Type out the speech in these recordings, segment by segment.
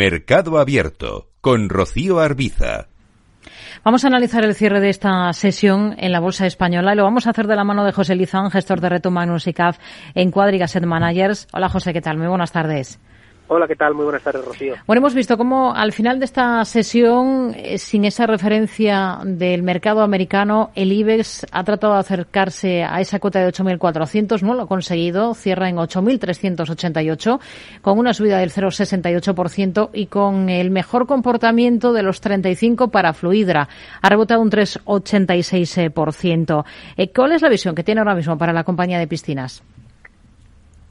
Mercado Abierto con Rocío Arbiza. Vamos a analizar el cierre de esta sesión en la Bolsa Española y lo vamos a hacer de la mano de José Lizán, gestor de Reto Magnus y CAF en Quadriga Set Managers. Hola José, ¿qué tal? Muy buenas tardes. Hola, ¿qué tal? Muy buenas tardes, Rocío. Bueno, hemos visto cómo al final de esta sesión, eh, sin esa referencia del mercado americano, el IBEX ha tratado de acercarse a esa cuota de 8.400, no lo ha conseguido, cierra en 8.388, con una subida del 0,68% y con el mejor comportamiento de los 35 para Fluidra. Ha rebotado un 3,86%. Eh, ¿Cuál es la visión que tiene ahora mismo para la compañía de piscinas?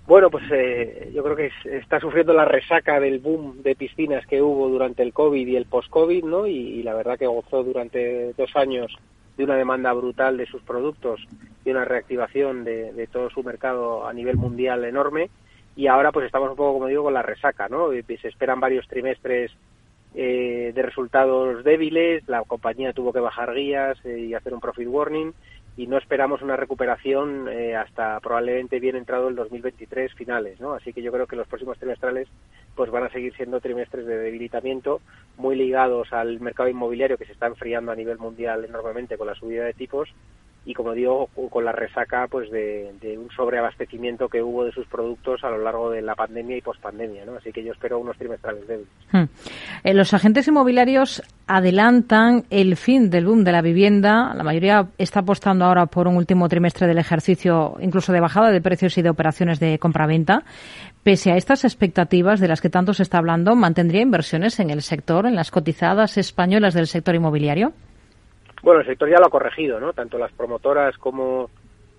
Bueno, pues eh, yo creo que está sufriendo la resaca del boom de piscinas que hubo durante el COVID y el post-COVID, ¿no? Y, la verdad que gozó durante dos años de una demanda brutal de sus productos y una reactivación de, todo su mercado a nivel mundial enorme. Y ahora pues estamos un poco, como digo, con la resaca, ¿no? se esperan varios trimestres eh, de resultados débiles, la compañía tuvo que bajar guías eh, y hacer un profit warning y no esperamos una recuperación eh, hasta probablemente bien entrado el 2023 finales, ¿no? Así que yo creo que los próximos trimestrales pues van a seguir siendo trimestres de debilitamiento muy ligados al mercado inmobiliario que se está enfriando a nivel mundial enormemente con la subida de tipos y como digo con la resaca pues de, un sobreabastecimiento que hubo de sus productos a lo largo de la pandemia y pospandemia ¿no? así que yo espero unos trimestrales débiles hmm. eh, los agentes inmobiliarios adelantan el fin del boom de la vivienda la mayoría está apostando ahora por un último trimestre del ejercicio incluso de bajada de precios y de operaciones de compraventa pese a estas expectativas de las que tanto se está hablando mantendría inversiones en el sector en las cotizadas españolas del sector inmobiliario bueno, el sector ya lo ha corregido, ¿no? Tanto las promotoras como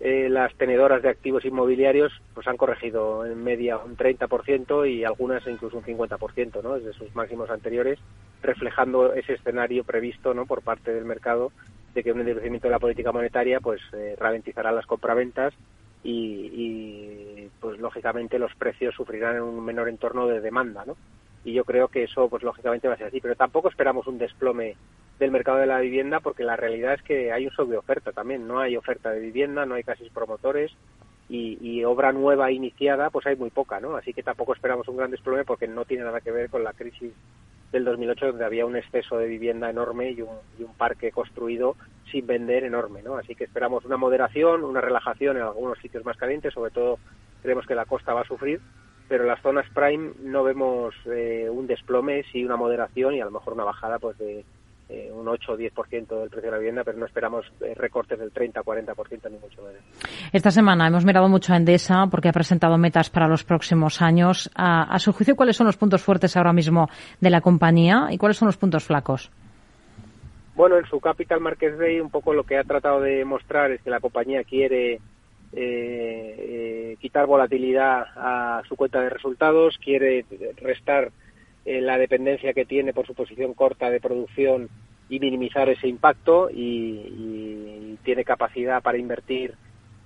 eh, las tenedoras de activos inmobiliarios pues han corregido en media un 30% y algunas incluso un 50%, ¿no? Desde sus máximos anteriores, reflejando ese escenario previsto, ¿no? Por parte del mercado de que un endurecimiento de la política monetaria pues eh, ralentizará las compraventas y, y, pues lógicamente los precios sufrirán en un menor entorno de demanda, ¿no? Y yo creo que eso pues lógicamente va a ser así, pero tampoco esperamos un desplome del mercado de la vivienda porque la realidad es que hay un sobreoferta también, no hay oferta de vivienda, no hay casi promotores y, obra nueva iniciada pues hay muy poca, ¿no? Así que tampoco esperamos un gran desplome porque no tiene nada que ver con la crisis del 2008 donde había un exceso de vivienda enorme y un, y un parque construido sin vender enorme, ¿no? Así que esperamos una moderación, una relajación en algunos sitios más calientes, sobre todo creemos que la costa va a sufrir, pero en las zonas prime no vemos eh, un desplome, sí una moderación y a lo mejor una bajada pues de eh, un 8 o 10% del precio de la vivienda, pero no esperamos eh, recortes del 30 o 40% ni mucho menos. Esta semana hemos mirado mucho a Endesa porque ha presentado metas para los próximos años. A, su juicio, ¿cuáles son los puntos fuertes ahora mismo de la compañía y cuáles son los puntos flacos? Bueno, en su Capital Markets Day un poco lo que ha tratado de mostrar es que la compañía quiere eh, quitar volatilidad a su cuenta de resultados, quiere restar eh, la dependencia que tiene por su posición corta de producción y minimizar ese impacto y, tiene capacidad para invertir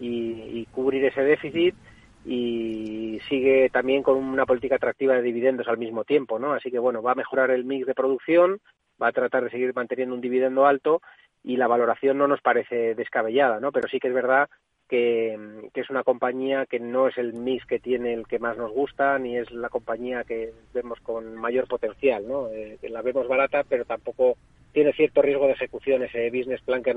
y, cubrir ese déficit y sigue también con una política atractiva de dividendos al mismo tiempo, ¿no? Así que bueno, va a mejorar el mix de producción, va a tratar de seguir manteniendo un dividendo alto y la valoración no nos parece descabellada, ¿no? Pero sí que es verdad que, es una compañía que no es el mix que tiene el que más nos gusta, ni es la compañía que vemos con mayor potencial, ¿no? Eh, la vemos barata, pero tampoco tiene cierto riesgo de ejecución ese business plan que,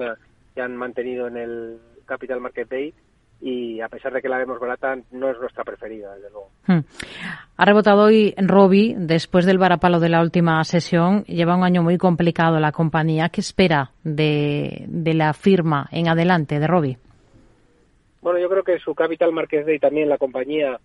han mantenido en el Capital Market Day y a pesar de que la vemos barata, no es nuestra preferida, desde luego. Hmm. Ha rebotado hoy Robi después del varapalo de la última sesión. Lleva un año muy complicado la compañía. ¿Qué espera de, de la firma en adelante de Robi? Bueno, yo creo que su Capital Markets Day también la compañía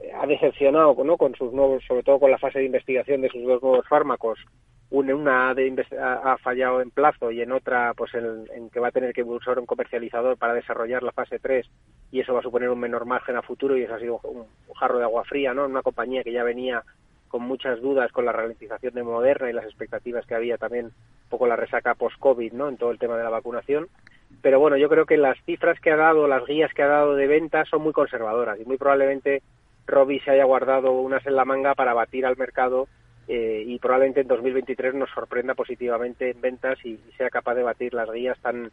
eh, ha decepcionado ¿no? con sus nuevos, sobre todo con la fase de investigación de sus nuevos fármacos. Una, ha, fallado en plazo y en otra pues en, que va a tener que usar un comercializador para desarrollar la fase 3 y eso va a suponer un menor margen a futuro y eso ha sido un, jarro de agua fría, ¿no? Una compañía que ya venía con muchas dudas con la ralentización de Moderna y las expectativas que había también un poco la resaca post-COVID, ¿no? En todo el tema de la vacunación pero bueno, yo creo que las cifras que ha dado, las guías que ha dado de ventas son muy conservadoras y muy probablemente Robbie se haya guardado unas en la manga para batir al mercado eh, y probablemente en 2023 nos sorprenda positivamente en ventas y, sea capaz de batir las guías tan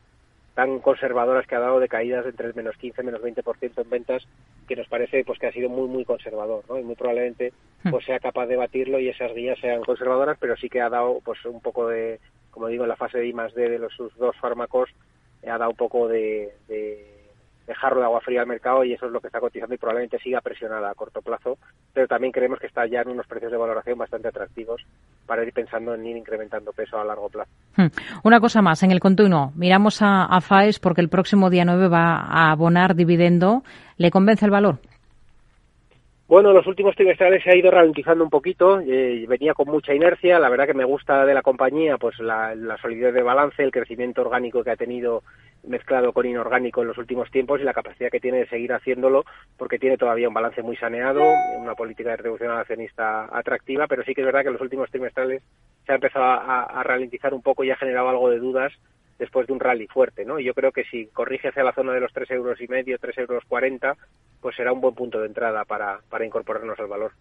tan conservadoras que ha dado de caídas entre el menos 15 menos 20% en ventas, que nos parece pues que ha sido muy muy conservador, ¿no? Y muy probablemente hmm. pues sea capaz de batirlo y esas guías sean conservadoras, pero sí que ha dado pues un poco de, como digo, en la fase de I más D de los sus dos fármacos, ha dado un poco de dejarlo de agua fría al mercado y eso es lo que está cotizando y probablemente siga presionada a corto plazo, pero también creemos que está ya en unos precios de valoración bastante atractivos para ir pensando en ir incrementando peso a largo plazo. Hmm. Una cosa más, en el continuo, miramos a, a FAES porque el próximo día 9 va a abonar dividendo. ¿Le convence el valor? Bueno, los últimos trimestrales se ha ido ralentizando un poquito, eh, venía con mucha inercia, la verdad que me gusta de la compañía pues la, solidez de balance, el crecimiento orgánico que ha tenido mezclado con inorgánico en los últimos tiempos y la capacidad que tiene de seguir haciéndolo porque tiene todavía un balance muy saneado, una política de reducción al accionista atractiva, pero sí que es verdad que los últimos trimestrales se ha empezado a, a ralentizar un poco y ha generado algo de dudas después de un rally fuerte, ¿no? Y yo creo que si corrige hacia la zona de los tres euros y medio, tres euros cuarenta, pues será un buen punto de entrada para, para incorporarnos al valor.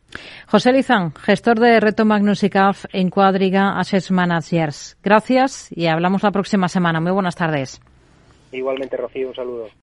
José Lizán, gestor de Reto Magnus en Cuadriga Assets Managers. Gracias y hablamos la próxima semana. Muy buenas tardes. Igualmente, Rocío, un saludo.